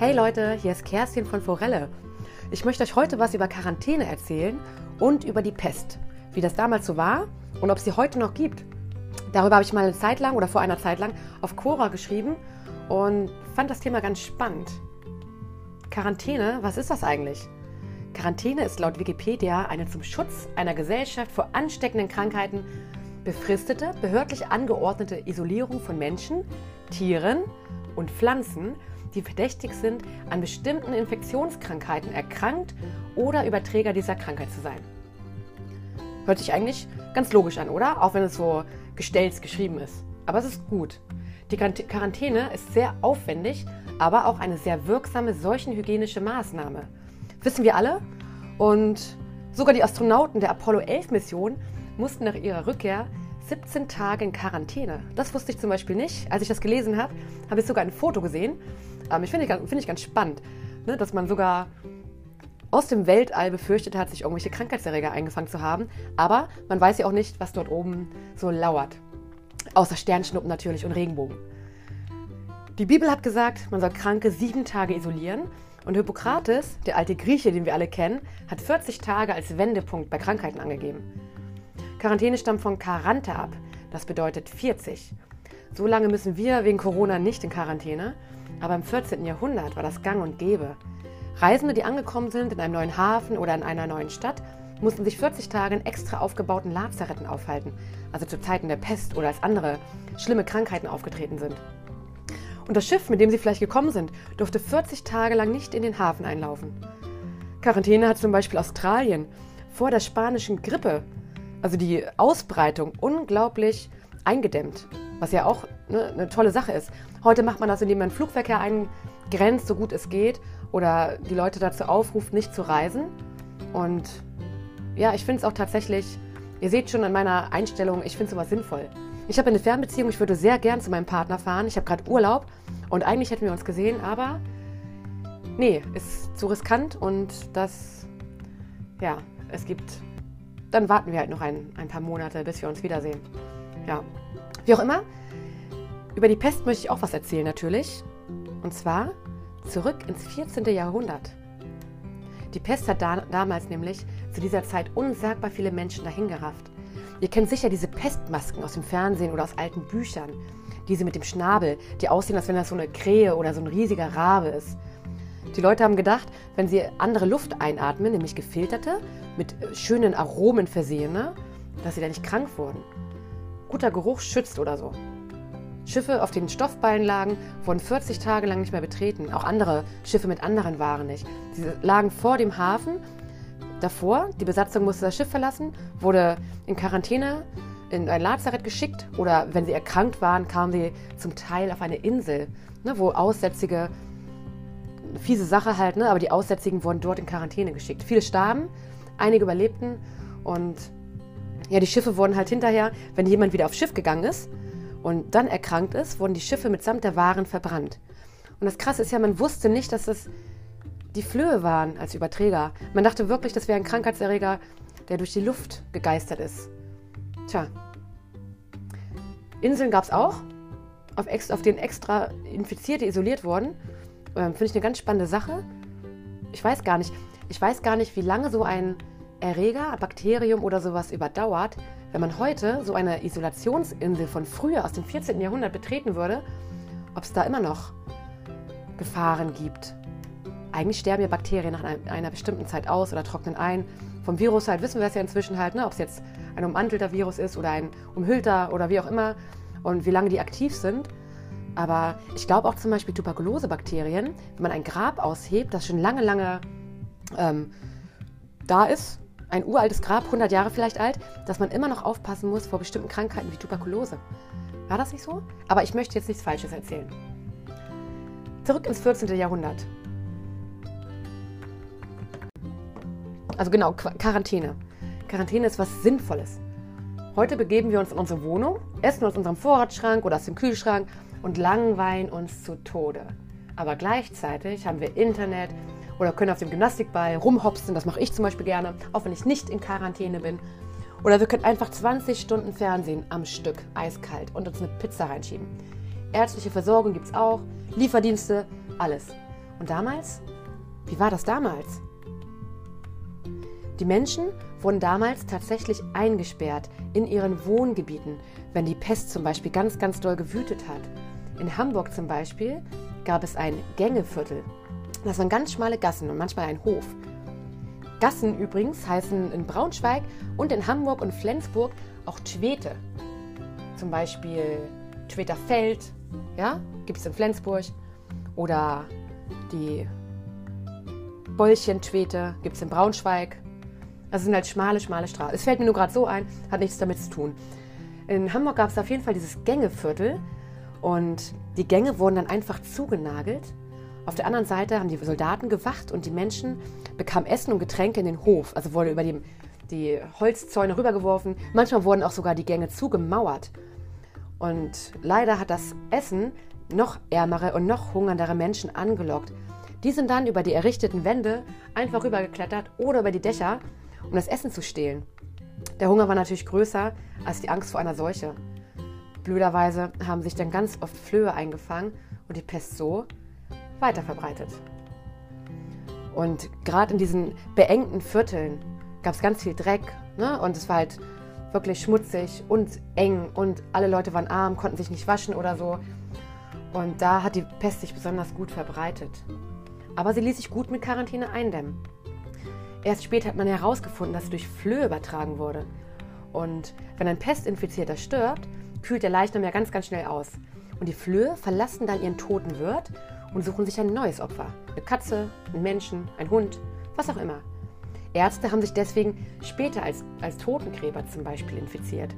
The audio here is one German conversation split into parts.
Hey Leute, hier ist Kerstin von Forelle. Ich möchte euch heute was über Quarantäne erzählen und über die Pest. Wie das damals so war und ob es sie heute noch gibt. Darüber habe ich mal eine Zeit lang oder vor einer Zeit lang auf Quora geschrieben und fand das Thema ganz spannend. Quarantäne, was ist das eigentlich? Quarantäne ist laut Wikipedia eine zum Schutz einer Gesellschaft vor ansteckenden Krankheiten befristete, behördlich angeordnete Isolierung von Menschen, Tieren und Pflanzen, die verdächtig sind, an bestimmten Infektionskrankheiten erkrankt oder Überträger dieser Krankheit zu sein. Hört sich eigentlich ganz logisch an, oder? Auch wenn es so gestellt geschrieben ist. Aber es ist gut. Die Quarantäne ist sehr aufwendig, aber auch eine sehr wirksame seuchenhygienische Maßnahme. Wissen wir alle? Und sogar die Astronauten der Apollo 11 Mission mussten nach ihrer Rückkehr 17 Tage in Quarantäne. Das wusste ich zum Beispiel nicht. Als ich das gelesen habe, habe ich sogar ein Foto gesehen. Ähm, ich finde find ich ganz spannend, ne, dass man sogar aus dem Weltall befürchtet hat, sich irgendwelche Krankheitserreger eingefangen zu haben. Aber man weiß ja auch nicht, was dort oben so lauert. Außer Sternschnuppen natürlich und Regenbogen. Die Bibel hat gesagt, man soll Kranke sieben Tage isolieren. Und Hippokrates, der alte Grieche, den wir alle kennen, hat 40 Tage als Wendepunkt bei Krankheiten angegeben. Quarantäne stammt von Quarante ab. Das bedeutet 40. So lange müssen wir wegen Corona nicht in Quarantäne. Aber im 14. Jahrhundert war das gang und gäbe. Reisende, die angekommen sind in einem neuen Hafen oder in einer neuen Stadt, mussten sich 40 Tage in extra aufgebauten Lazaretten aufhalten, also zu Zeiten der Pest oder als andere schlimme Krankheiten aufgetreten sind. Und das Schiff, mit dem sie vielleicht gekommen sind, durfte 40 Tage lang nicht in den Hafen einlaufen. Quarantäne hat zum Beispiel Australien vor der spanischen Grippe, also die Ausbreitung, unglaublich eingedämmt, was ja auch ne, eine tolle Sache ist. Heute macht man das, indem man Flugverkehr eingrenzt, so gut es geht, oder die Leute dazu aufruft, nicht zu reisen. Und ja, ich finde es auch tatsächlich, ihr seht schon an meiner Einstellung, ich finde sowas sinnvoll. Ich habe eine Fernbeziehung, ich würde sehr gern zu meinem Partner fahren. Ich habe gerade Urlaub und eigentlich hätten wir uns gesehen, aber nee, ist zu riskant und das, ja, es gibt, dann warten wir halt noch ein, ein paar Monate, bis wir uns wiedersehen. Ja, wie auch immer, über die Pest möchte ich auch was erzählen natürlich. Und zwar zurück ins 14. Jahrhundert. Die Pest hat da, damals nämlich zu dieser Zeit unsagbar viele Menschen dahingerafft. Ihr kennt sicher diese Pestmasken aus dem Fernsehen oder aus alten Büchern. Diese mit dem Schnabel, die aussehen, als wenn das so eine Krähe oder so ein riesiger Rabe ist. Die Leute haben gedacht, wenn sie andere Luft einatmen, nämlich gefilterte, mit schönen Aromen versehene, dass sie da nicht krank wurden. Guter Geruch schützt oder so. Schiffe, auf denen Stoffballen lagen, wurden 40 Tage lang nicht mehr betreten. Auch andere Schiffe mit anderen Waren nicht. Sie lagen vor dem Hafen. Davor, die Besatzung musste das Schiff verlassen, wurde in Quarantäne in ein Lazarett geschickt oder wenn sie erkrankt waren, kamen sie zum Teil auf eine Insel, ne, wo Aussätzige, fiese Sache halt, ne, aber die Aussätzigen wurden dort in Quarantäne geschickt. Viele starben, einige überlebten und ja, die Schiffe wurden halt hinterher, wenn jemand wieder aufs Schiff gegangen ist, und dann erkrankt ist, wurden die Schiffe mitsamt der Waren verbrannt. Und das Krasse ist ja, man wusste nicht, dass es die Flöhe waren als Überträger. Man dachte wirklich, das wäre ein Krankheitserreger, der durch die Luft gegeistert ist. Tja. Inseln gab es auch, auf, auf denen extra Infizierte isoliert wurden. Ähm, Finde ich eine ganz spannende Sache. Ich weiß gar nicht, ich weiß gar nicht, wie lange so ein Erreger, Bakterium oder sowas überdauert. Wenn man heute so eine Isolationsinsel von früher aus dem 14. Jahrhundert betreten würde, ob es da immer noch Gefahren gibt. Eigentlich sterben ja Bakterien nach einer bestimmten Zeit aus oder trocknen ein. Vom Virus halt wissen wir es ja inzwischen halt, ne? ob es jetzt ein ummantelter Virus ist oder ein umhüllter oder wie auch immer und wie lange die aktiv sind. Aber ich glaube auch zum Beispiel Tuberkulosebakterien, wenn man ein Grab aushebt, das schon lange, lange ähm, da ist, ein uraltes Grab, 100 Jahre vielleicht alt, dass man immer noch aufpassen muss vor bestimmten Krankheiten wie Tuberkulose. War das nicht so? Aber ich möchte jetzt nichts Falsches erzählen. Zurück ins 14. Jahrhundert. Also genau, Quarantäne. Quarantäne ist was Sinnvolles. Heute begeben wir uns in unsere Wohnung, essen aus unserem Vorratsschrank oder aus dem Kühlschrank und langweilen uns zu Tode. Aber gleichzeitig haben wir Internet, oder können auf dem Gymnastikball rumhopsen. Das mache ich zum Beispiel gerne, auch wenn ich nicht in Quarantäne bin. Oder wir können einfach 20 Stunden Fernsehen am Stück, eiskalt, und uns eine Pizza reinschieben. Ärztliche Versorgung gibt es auch, Lieferdienste, alles. Und damals? Wie war das damals? Die Menschen wurden damals tatsächlich eingesperrt in ihren Wohngebieten, wenn die Pest zum Beispiel ganz, ganz doll gewütet hat. In Hamburg zum Beispiel gab es ein Gängeviertel. Das waren ganz schmale Gassen und manchmal ein Hof. Gassen übrigens heißen in Braunschweig und in Hamburg und Flensburg auch Twete. Zum Beispiel Tweter Feld, ja, gibt es in Flensburg. Oder die Bollchen-Twete gibt es in Braunschweig. Das sind halt schmale, schmale Straßen. Es fällt mir nur gerade so ein, hat nichts damit zu tun. In Hamburg gab es auf jeden Fall dieses Gängeviertel und die Gänge wurden dann einfach zugenagelt. Auf der anderen Seite haben die Soldaten gewacht und die Menschen bekamen Essen und Getränke in den Hof. Also wurde über die, die Holzzäune rübergeworfen. Manchmal wurden auch sogar die Gänge zugemauert. Und leider hat das Essen noch ärmere und noch hungerndere Menschen angelockt. Die sind dann über die errichteten Wände einfach rübergeklettert oder über die Dächer um das Essen zu stehlen. Der Hunger war natürlich größer als die Angst vor einer Seuche. Blöderweise haben sich dann ganz oft Flöhe eingefangen und die Pest so weiter verbreitet. Und gerade in diesen beengten Vierteln gab es ganz viel Dreck ne? und es war halt wirklich schmutzig und eng und alle Leute waren arm, konnten sich nicht waschen oder so. Und da hat die Pest sich besonders gut verbreitet. Aber sie ließ sich gut mit Quarantäne eindämmen. Erst später hat man herausgefunden, dass sie durch Flöhe übertragen wurde. Und wenn ein Pestinfizierter stirbt, kühlt der Leichnam ja ganz, ganz schnell aus. Und die Flöhe verlassen dann ihren toten Wirt und suchen sich ein neues Opfer. Eine Katze, ein Menschen, ein Hund, was auch immer. Ärzte haben sich deswegen später als, als Totengräber zum Beispiel infiziert.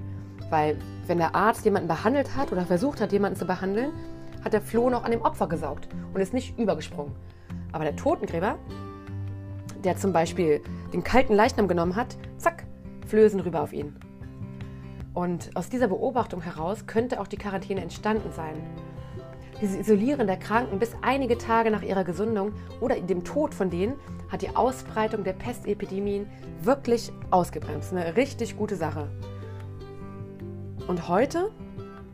Weil wenn der Arzt jemanden behandelt hat oder versucht hat, jemanden zu behandeln, hat der Floh noch an dem Opfer gesaugt und ist nicht übergesprungen. Aber der Totengräber, der zum Beispiel den kalten Leichnam genommen hat, zack, Flößen rüber auf ihn. Und aus dieser Beobachtung heraus könnte auch die Quarantäne entstanden sein. Dieses Isolieren der Kranken bis einige Tage nach ihrer Gesundung oder dem Tod von denen hat die Ausbreitung der Pestepidemien wirklich ausgebremst. Eine richtig gute Sache. Und heute?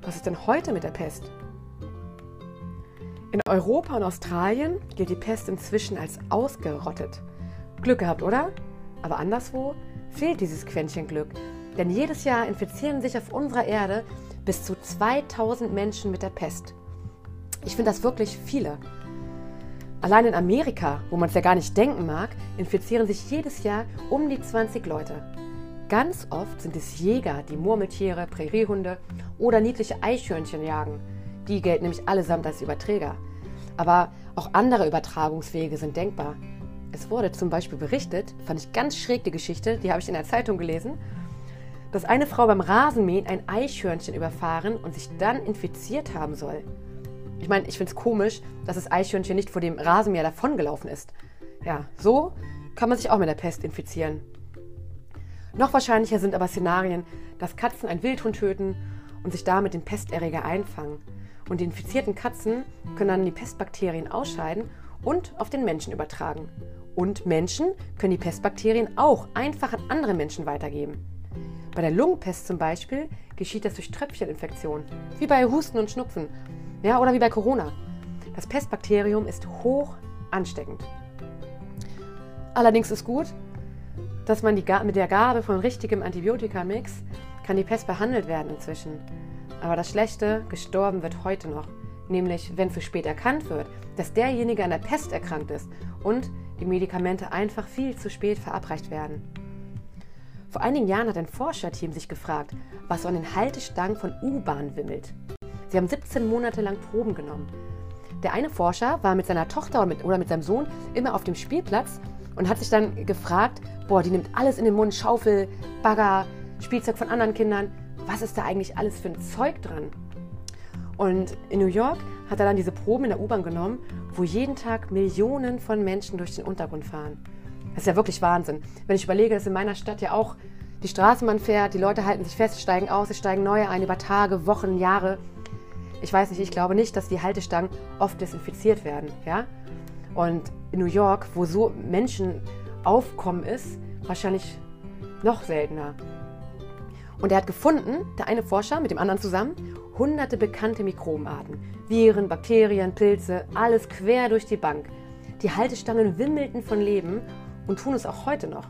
Was ist denn heute mit der Pest? In Europa und Australien gilt die Pest inzwischen als ausgerottet. Glück gehabt, oder? Aber anderswo fehlt dieses Quäntchen Glück. Denn jedes Jahr infizieren sich auf unserer Erde bis zu 2000 Menschen mit der Pest. Ich finde das wirklich viele. Allein in Amerika, wo man es ja gar nicht denken mag, infizieren sich jedes Jahr um die 20 Leute. Ganz oft sind es Jäger, die Murmeltiere, Präriehunde oder niedliche Eichhörnchen jagen. Die gelten nämlich allesamt als Überträger. Aber auch andere Übertragungswege sind denkbar. Es wurde zum Beispiel berichtet, fand ich ganz schräg die Geschichte, die habe ich in der Zeitung gelesen, dass eine Frau beim Rasenmähen ein Eichhörnchen überfahren und sich dann infiziert haben soll. Ich meine, ich finde es komisch, dass das Eichhörnchen nicht vor dem Rasenmäher davongelaufen ist. Ja, so kann man sich auch mit der Pest infizieren. Noch wahrscheinlicher sind aber Szenarien, dass Katzen einen Wildhund töten und sich damit den Pesterreger einfangen. Und die infizierten Katzen können dann die Pestbakterien ausscheiden und auf den Menschen übertragen. Und Menschen können die Pestbakterien auch einfach an andere Menschen weitergeben. Bei der Lungenpest zum Beispiel geschieht das durch Tröpfcheninfektion, wie bei Husten und Schnupfen ja, oder wie bei Corona. Das Pestbakterium ist hoch ansteckend. Allerdings ist gut, dass man die, mit der Gabe von richtigem Antibiotikamix kann die Pest behandelt werden inzwischen. Aber das Schlechte, gestorben wird heute noch. Nämlich, wenn zu spät erkannt wird, dass derjenige an der Pest erkrankt ist und die Medikamente einfach viel zu spät verabreicht werden. Vor einigen Jahren hat ein Forscherteam sich gefragt, was so an den Haltestangen von U-Bahn wimmelt. Sie haben 17 Monate lang Proben genommen. Der eine Forscher war mit seiner Tochter oder mit, oder mit seinem Sohn immer auf dem Spielplatz und hat sich dann gefragt, boah, die nimmt alles in den Mund, Schaufel, Bagger, Spielzeug von anderen Kindern. Was ist da eigentlich alles für ein Zeug dran? Und in New York hat er dann diese Proben in der U-Bahn genommen, wo jeden Tag Millionen von Menschen durch den Untergrund fahren. Das ist ja wirklich Wahnsinn. Wenn ich überlege, dass in meiner Stadt ja auch die Straßenbahn fährt, die Leute halten sich fest, steigen aus, es steigen neue ein über Tage, Wochen, Jahre. Ich weiß nicht, ich glaube nicht, dass die Haltestangen oft desinfiziert werden. Ja? Und in New York, wo so Menschenaufkommen ist, wahrscheinlich noch seltener. Und er hat gefunden, der eine Forscher mit dem anderen zusammen, hunderte bekannte Mikrobenarten. Viren, Bakterien, Pilze, alles quer durch die Bank. Die Haltestangen wimmelten von Leben und tun es auch heute noch.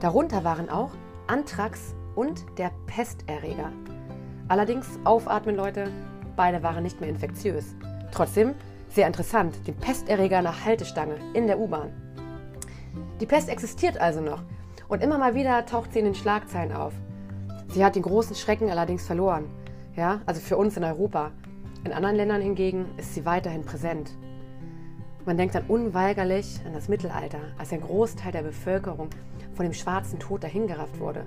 Darunter waren auch Anthrax und der Pesterreger. Allerdings aufatmen, Leute, beide waren nicht mehr infektiös. Trotzdem sehr interessant, den Pesterreger der Haltestange in der U-Bahn. Die Pest existiert also noch und immer mal wieder taucht sie in den Schlagzeilen auf. Sie hat den großen Schrecken allerdings verloren. Ja, also für uns in Europa. In anderen Ländern hingegen ist sie weiterhin präsent. Man denkt dann unweigerlich an das Mittelalter, als ein Großteil der Bevölkerung von dem schwarzen Tod dahingerafft wurde.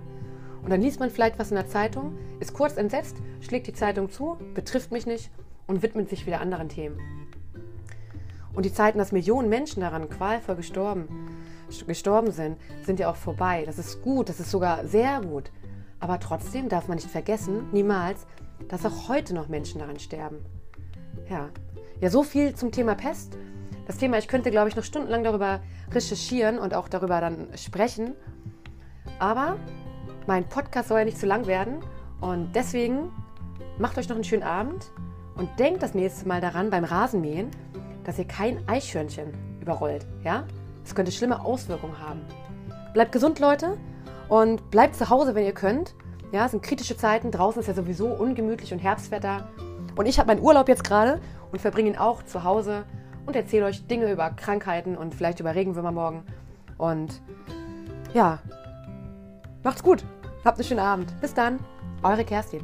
Und dann liest man vielleicht was in der Zeitung, ist kurz entsetzt, schlägt die Zeitung zu, betrifft mich nicht und widmet sich wieder anderen Themen. Und die Zeiten, dass Millionen Menschen daran qualvoll gestorben, gestorben sind, sind ja auch vorbei. Das ist gut, das ist sogar sehr gut. Aber trotzdem darf man nicht vergessen, niemals, dass auch heute noch Menschen daran sterben. Ja, ja so viel zum Thema Pest. Das Thema, ich könnte, glaube ich, noch stundenlang darüber recherchieren und auch darüber dann sprechen. Aber mein Podcast soll ja nicht zu lang werden und deswegen macht euch noch einen schönen Abend und denkt das nächste Mal daran beim Rasenmähen, dass ihr kein Eichhörnchen überrollt. Ja? Das könnte schlimme Auswirkungen haben. Bleibt gesund, Leute, und bleibt zu Hause, wenn ihr könnt. Ja, es sind kritische Zeiten. Draußen ist ja sowieso ungemütlich und Herbstwetter. Und ich habe meinen Urlaub jetzt gerade und verbringe ihn auch zu Hause und erzähle euch Dinge über Krankheiten und vielleicht über Regenwürmer morgen. Und ja, macht's gut. Habt einen schönen Abend. Bis dann. Eure Kerstin.